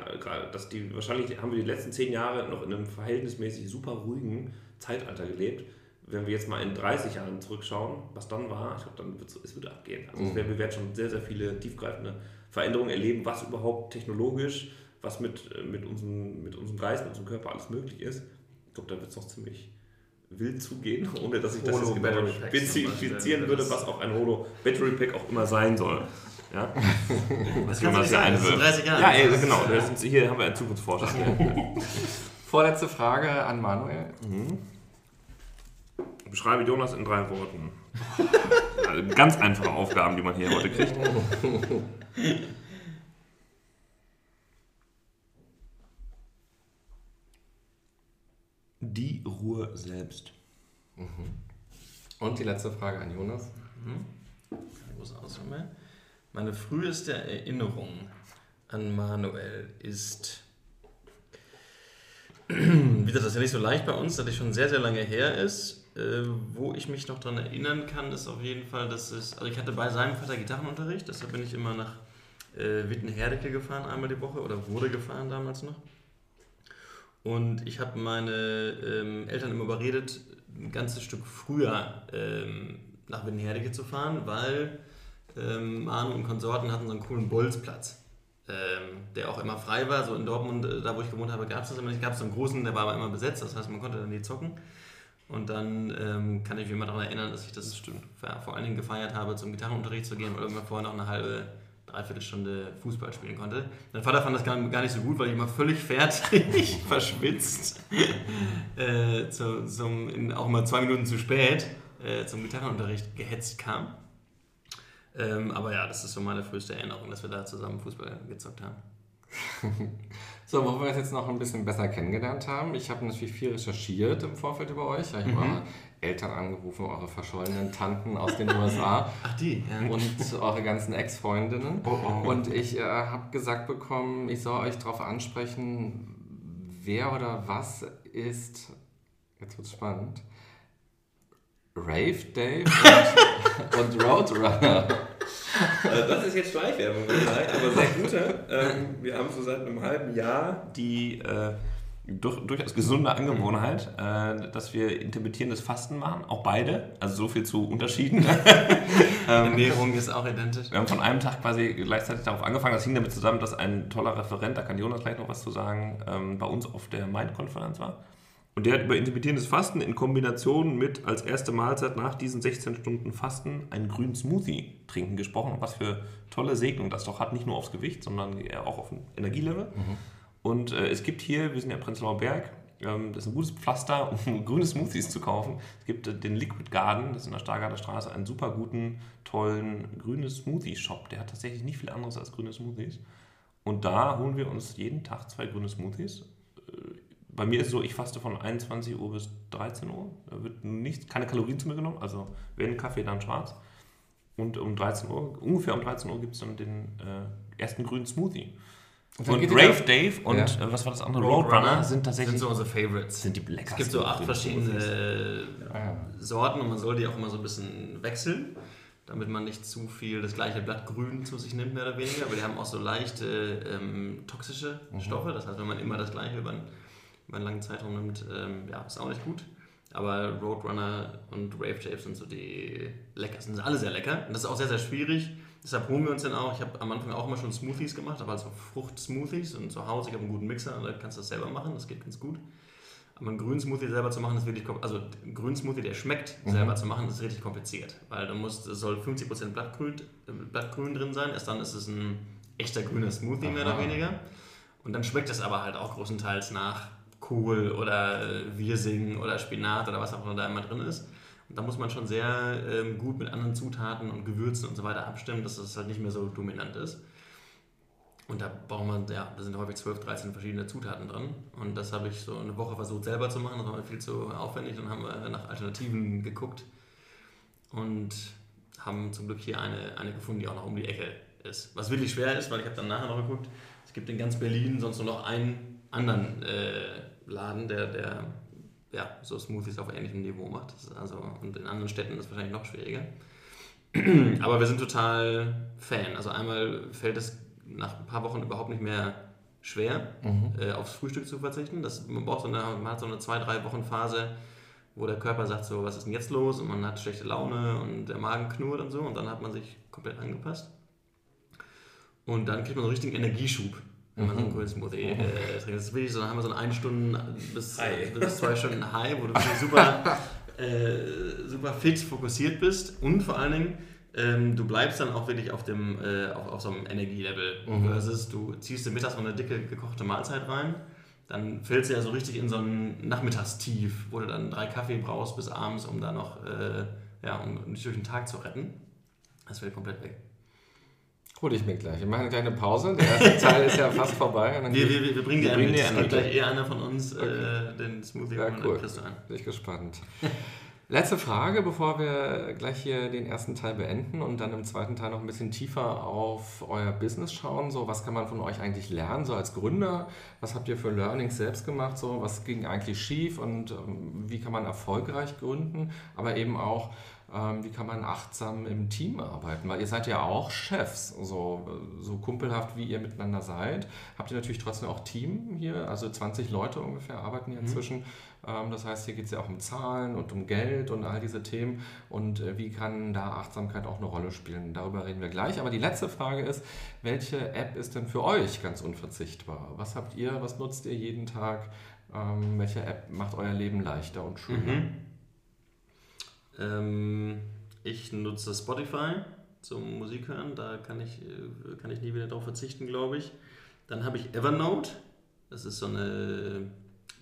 dass die, wahrscheinlich haben wir die letzten zehn Jahre noch in einem verhältnismäßig super ruhigen Zeitalter gelebt. Wenn wir jetzt mal in 30 Jahren zurückschauen, was dann war, ich glaube, dann wird es würde abgehen. Also mhm. wir werden schon sehr, sehr viele tiefgreifende Veränderungen erleben, was überhaupt technologisch, was mit, mit, unserem, mit unserem Geist, mit unserem Körper alles möglich ist. Ich glaube, da wird es noch ziemlich wild zugehen, ohne dass ich das jetzt genau spezifizieren würde, was auch ein Holo Battery Pack auch immer sein soll. Ja? Was kann man? Das sind 30 Jahre. Ja, ey, genau. Sind, hier haben wir einen Zukunftsforscher. Vorletzte Frage an Manuel. Mhm. Beschreibe Jonas in drei Worten. also ganz einfache Aufgaben, die man hier heute kriegt. Die Ruhe selbst. Mhm. Und die letzte Frage an Jonas. Mhm. Große Ausnahme. Meine früheste Erinnerung an Manuel ist Wie gesagt, das ist ja nicht so leicht bei uns, dass ich schon sehr, sehr lange her ist. Äh, wo ich mich noch daran erinnern kann, ist auf jeden Fall, dass es. Also ich hatte bei seinem Vater Gitarrenunterricht, deshalb bin ich immer nach äh, Wittenherdecke gefahren, einmal die Woche, oder wurde gefahren damals noch. Und ich habe meine ähm, Eltern immer überredet, ein ganzes Stück früher ähm, nach Wittenherdecke zu fahren, weil ähm, Manu und Konsorten hatten so einen coolen Bolzplatz ähm, der auch immer frei war. So in Dortmund, äh, da wo ich gewohnt habe, gab es das immer nicht. Gab es so einen großen, der war aber immer besetzt, das heißt, man konnte dann nie zocken. Und dann ähm, kann ich mich immer daran erinnern, dass ich das, das vor allen Dingen gefeiert habe, zum Gitarrenunterricht zu gehen, weil irgendwann vorher noch eine halbe, dreiviertel Stunde Fußball spielen konnte. Mein Vater fand das gar, gar nicht so gut, weil ich immer völlig fertig, verschwitzt, äh, zu, zum, in, auch mal zwei Minuten zu spät äh, zum Gitarrenunterricht gehetzt kam. Ähm, aber ja, das ist so meine früheste Erinnerung, dass wir da zusammen Fußball gezockt haben. so, wo wir uns jetzt noch ein bisschen besser kennengelernt haben. Ich habe natürlich viel recherchiert im Vorfeld über euch. Ich habe mhm. Eltern angerufen, eure verschollenen Tanten aus den USA. Ach, die, ja. Und eure ganzen Ex-Freundinnen. Oh, oh. Und ich äh, habe gesagt bekommen, ich soll euch darauf ansprechen, wer oder was ist, jetzt wird es spannend, Rave Dave und, und Roadrunner. Also das ist jetzt Schleichwerbung, aber sehr gute. Ähm, wir haben so seit einem halben Jahr die äh, durch, durchaus gesunde Angewohnheit, äh, dass wir intermittierendes Fasten machen, auch beide, also so viel zu Unterschieden. ähm, Ernährung ist auch identisch. Wir haben von einem Tag quasi gleichzeitig darauf angefangen, das hing damit zusammen, dass ein toller Referent, da kann Jonas gleich noch was zu sagen, ähm, bei uns auf der Mind-Konferenz war. Und der hat über intermittierendes Fasten in Kombination mit als erste Mahlzeit nach diesen 16 Stunden Fasten einen grünen Smoothie trinken gesprochen. Und was für tolle Segnung das doch hat, nicht nur aufs Gewicht, sondern auch auf ein Energielevel. Mhm. Und äh, es gibt hier, wir sind ja Prenzlauer Berg, ähm, das ist ein gutes Pflaster, um grüne Smoothies zu kaufen. Es gibt äh, den Liquid Garden, das ist in der Stargarder Straße, einen super guten, tollen grünen Smoothie-Shop. Der hat tatsächlich nicht viel anderes als grüne Smoothies. Und da holen wir uns jeden Tag zwei grüne Smoothies bei mir ist es so, ich faste von 21 Uhr bis 13 Uhr. Da wird nichts, keine Kalorien zu mir genommen. Also wenn Kaffee, dann schwarz. Und um 13 Uhr, ungefähr um 13 Uhr gibt es dann den äh, ersten grünen Smoothie. Und, und Brave Dave und ja. äh, was war das andere? Roadrunner, Roadrunner sind tatsächlich sind so unsere Favorites. Sind die leckersten. Es gibt so acht verschiedene ja. Sorten und man soll die auch immer so ein bisschen wechseln, damit man nicht zu viel das gleiche Blatt grün zu sich nimmt, mehr oder weniger. Aber die haben auch so leichte ähm, toxische mhm. Stoffe. Das heißt, wenn man immer das gleiche über einen über einen langen Zeitraum nimmt, ähm, ja, ist auch nicht gut. Aber Roadrunner und Rave Shave sind so die leckersten. Sind alle sehr lecker. Und das ist auch sehr, sehr schwierig. Deshalb holen wir uns dann auch. Ich habe am Anfang auch immer schon Smoothies gemacht, aber also Frucht-Smoothies und zu Hause. Ich habe einen guten Mixer, da kannst du das selber machen. Das geht ganz gut. Aber einen grünen Smoothie selber zu machen, ist wirklich Also einen grünen Smoothie, der schmeckt, mhm. selber zu machen, ist richtig kompliziert. Weil du musst, es soll 50% Blattgrün, Blattgrün drin sein. Erst dann ist es ein echter grüner Smoothie, Aha. mehr oder weniger. Und dann schmeckt es aber halt auch großenteils nach Kohl oder äh, Wirsing oder Spinat oder was auch immer da immer drin ist. Und da muss man schon sehr ähm, gut mit anderen Zutaten und Gewürzen und so weiter abstimmen, dass das halt nicht mehr so dominant ist. Und da braucht man, ja, da sind häufig 12, 13 verschiedene Zutaten drin. Und das habe ich so eine Woche versucht selber zu machen. Das war viel zu aufwendig. Dann haben wir nach Alternativen geguckt und haben zum Glück hier eine, eine gefunden, die auch noch um die Ecke ist. Was wirklich schwer ist, weil ich habe dann nachher noch geguckt, es gibt in ganz Berlin sonst nur noch einen anderen äh, Laden, der, der ja, so Smoothies auf ähnlichem Niveau macht. also, und in anderen Städten ist es wahrscheinlich noch schwieriger. Aber wir sind total Fan. Also einmal fällt es nach ein paar Wochen überhaupt nicht mehr schwer, mhm. äh, aufs Frühstück zu verzichten. Das, man, braucht so eine, man hat so eine zwei, drei Wochen Phase, wo der Körper sagt so, was ist denn jetzt los? Und man hat schlechte Laune und der Magen knurrt und so. Und dann hat man sich komplett angepasst. Und dann kriegt man so einen richtigen Energieschub wenn man so einen grünen Smoothie äh, trinkt. Das ist wirklich so, dann haben wir so eine 1 Stunden bis, bis zwei Stunden High, wo du super, äh, super fit fokussiert bist und vor allen Dingen ähm, du bleibst dann auch wirklich auf, dem, äh, auf, auf so einem Energielevel. Mhm. Versus du ziehst dir mittags noch eine dicke gekochte Mahlzeit rein, dann fällst du ja so richtig in so ein Nachmittagstief, wo du dann drei Kaffee brauchst bis abends, um da noch äh, ja, um dich durch den Tag zu retten. Das fällt komplett weg. Hol ich mir gleich. Wir machen eine kleine Pause. Der erste Teil ist ja fast vorbei. wir, wir, wir bringen die einen. Es gibt gleich eher einer von uns okay. äh, den Smoothie ja, cool. Bin ich gespannt. Letzte Frage, bevor wir gleich hier den ersten Teil beenden und dann im zweiten Teil noch ein bisschen tiefer auf euer Business schauen. So, was kann man von euch eigentlich lernen, so als Gründer? Was habt ihr für Learnings selbst gemacht? So, was ging eigentlich schief und ähm, wie kann man erfolgreich gründen? Aber eben auch, ähm, wie kann man achtsam im Team arbeiten? Weil ihr seid ja auch Chefs, so, so kumpelhaft wie ihr miteinander seid. Habt ihr natürlich trotzdem auch Team hier, also 20 Leute ungefähr arbeiten hier mhm. inzwischen. Ähm, das heißt, hier geht es ja auch um Zahlen und um Geld und all diese Themen. Und äh, wie kann da Achtsamkeit auch eine Rolle spielen? Darüber reden wir gleich. Aber die letzte Frage ist, welche App ist denn für euch ganz unverzichtbar? Was habt ihr, was nutzt ihr jeden Tag? Ähm, welche App macht euer Leben leichter und schöner? Mhm. Ähm, ich nutze Spotify zum Musik hören. Da kann ich, äh, kann ich nie wieder darauf verzichten, glaube ich. Dann habe ich Evernote. Das ist so eine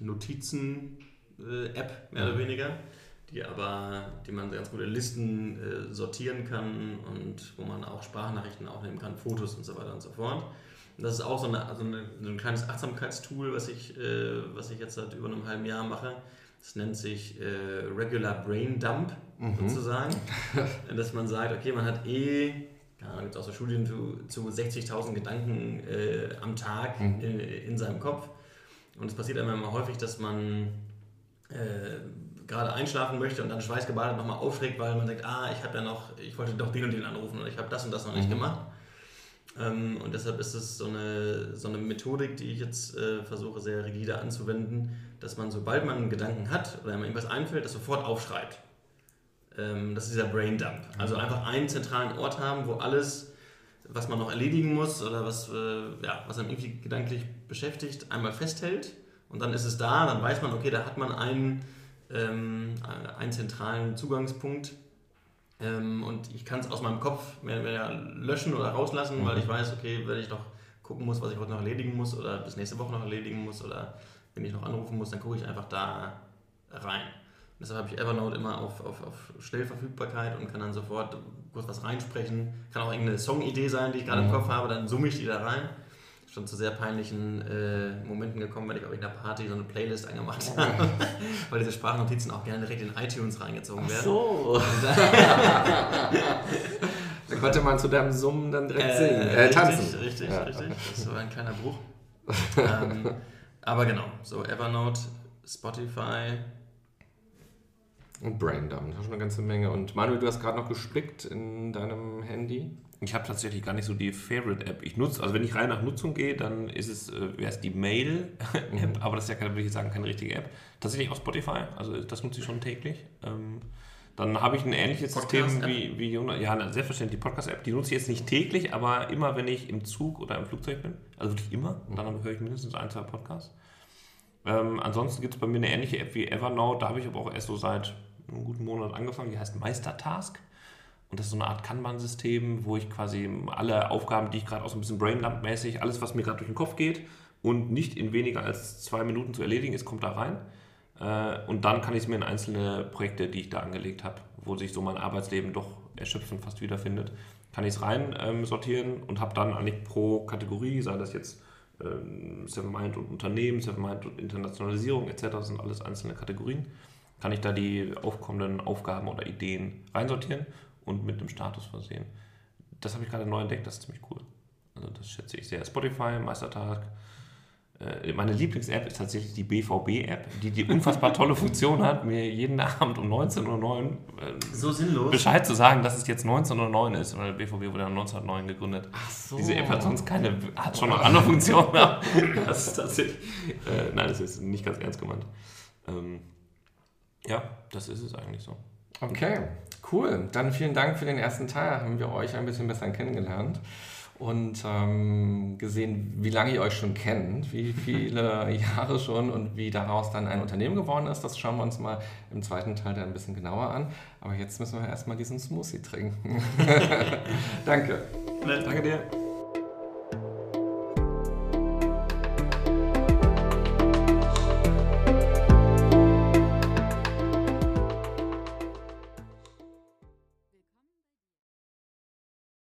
Notizen- äh, App, mehr oder weniger, die aber, die man ganz gut in Listen äh, sortieren kann und wo man auch Sprachnachrichten aufnehmen kann, Fotos und so weiter und so fort. Und das ist auch so, eine, also eine, so ein kleines Achtsamkeitstool, was ich, äh, was ich jetzt seit über einem halben Jahr mache. Das nennt sich äh, Regular Brain Dump mhm. sozusagen. Dass man sagt, okay, man hat eh, da gibt es auch so Studien zu, zu 60.000 Gedanken äh, am Tag mhm. in, in, seinem Kopf. Und es passiert immer häufig, dass man äh, gerade einschlafen möchte und dann schweißgebadet nochmal aufschreckt, weil man denkt, ah, ich habe ja noch, ich wollte doch den und den anrufen und ich habe das und das noch nicht mhm. gemacht. Ähm, und deshalb ist es so eine, so eine Methodik, die ich jetzt äh, versuche sehr rigide anzuwenden, dass man, sobald man einen Gedanken hat oder einem irgendwas einfällt, das sofort aufschreibt. Ähm, das ist dieser Brain Dump. Also einfach einen zentralen Ort haben, wo alles, was man noch erledigen muss oder was, äh, ja, was einem irgendwie gedanklich beschäftigt, einmal festhält und dann ist es da, dann weiß man, okay, da hat man einen, ähm, einen zentralen Zugangspunkt und ich kann es aus meinem Kopf mehr, mehr löschen oder rauslassen, mhm. weil ich weiß, okay, wenn ich noch gucken muss, was ich heute noch erledigen muss oder bis nächste Woche noch erledigen muss oder wenn ich noch anrufen muss, dann gucke ich einfach da rein. Deshalb habe ich Evernote immer auf, auf, auf Schnellverfügbarkeit und kann dann sofort kurz was reinsprechen. Kann auch irgendeine Songidee sein, die ich gerade mhm. im Kopf habe, dann summe ich die da rein schon zu sehr peinlichen äh, Momenten gekommen, wenn ich auf irgendeiner Party so eine Playlist angemacht habe, weil diese Sprachnotizen auch gerne direkt in iTunes reingezogen werden. Ach so. da konnte man zu deinem Summen dann direkt äh, singen, äh, tanzen. Richtig, richtig, ja. richtig. Das war ein kleiner Bruch. ähm, aber genau, so Evernote, Spotify. Und Braindump, das ist schon eine ganze Menge. Und Manuel, du hast gerade noch gespickt in deinem Handy. Ich habe tatsächlich gar nicht so die Favorite-App. Ich nutze, also wenn ich rein nach Nutzung gehe, dann ist es, äh, wäre es die Mail-App, mhm. aber das ist ja, keine, würde ich sagen, keine richtige App. Tatsächlich auch Spotify, also das nutze ich schon täglich. Ähm, dann habe ich ein ähnliches System wie, wie Jonas. Ja, selbstverständlich die Podcast-App. Die nutze ich jetzt nicht täglich, aber immer, wenn ich im Zug oder im Flugzeug bin. Also wirklich immer. Und dann höre ich mindestens ein, zwei Podcasts. Ähm, ansonsten gibt es bei mir eine ähnliche App wie Evernote. Da habe ich aber auch erst so seit einem guten Monat angefangen. Die heißt Meistertask. Und das ist so eine Art Kanban-System, wo ich quasi alle Aufgaben, die ich gerade auch so ein bisschen Brainlamp-mäßig, alles, was mir gerade durch den Kopf geht und nicht in weniger als zwei Minuten zu erledigen ist, kommt da rein. Äh, und dann kann ich es mir in einzelne Projekte, die ich da angelegt habe, wo sich so mein Arbeitsleben doch erschöpfend fast wiederfindet, kann ich es rein ähm, sortieren und habe dann eigentlich pro Kategorie, sei das jetzt ähm, Seven Mind und Unternehmen, Seven Mind und Internationalisierung etc., das sind alles einzelne Kategorien, kann ich da die aufkommenden Aufgaben oder Ideen reinsortieren und mit einem Status versehen. Das habe ich gerade neu entdeckt, das ist ziemlich cool. Also das schätze ich sehr. Spotify, Meistertag. Äh, meine Lieblings-App ist tatsächlich die BVB-App, die die unfassbar tolle Funktion hat, mir jeden Abend um 19.09 Uhr äh, so sinnlos. Bescheid zu sagen, dass es jetzt 19.09 Uhr ist. Weil der BVB wurde ja 1909 gegründet. Ach so. Diese App hat sonst keine, hat schon noch andere Funktionen. das ist tatsächlich, äh, nein, das ist nicht ganz ernst gemeint. Ähm, ja, das ist es eigentlich so. Okay, cool. Dann vielen Dank für den ersten Teil. Haben wir euch ein bisschen besser kennengelernt und ähm, gesehen, wie lange ihr euch schon kennt, wie viele Jahre schon und wie daraus dann ein Unternehmen geworden ist. Das schauen wir uns mal im zweiten Teil dann ein bisschen genauer an. Aber jetzt müssen wir erstmal diesen Smoothie trinken. Danke. Danke dir.